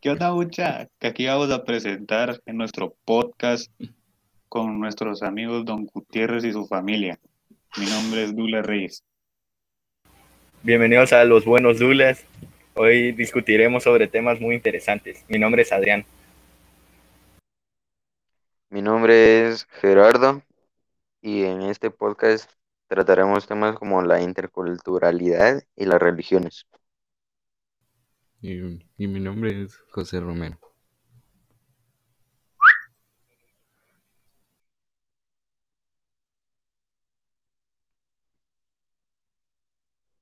¿Qué onda, mucha? Que aquí vamos a presentar en nuestro podcast con nuestros amigos Don Gutiérrez y su familia. Mi nombre es Dula Reyes. Bienvenidos a Los Buenos Dulas. Hoy discutiremos sobre temas muy interesantes. Mi nombre es Adrián. Mi nombre es Gerardo y en este podcast trataremos temas como la interculturalidad y las religiones. Y, mi nombre es José Romero.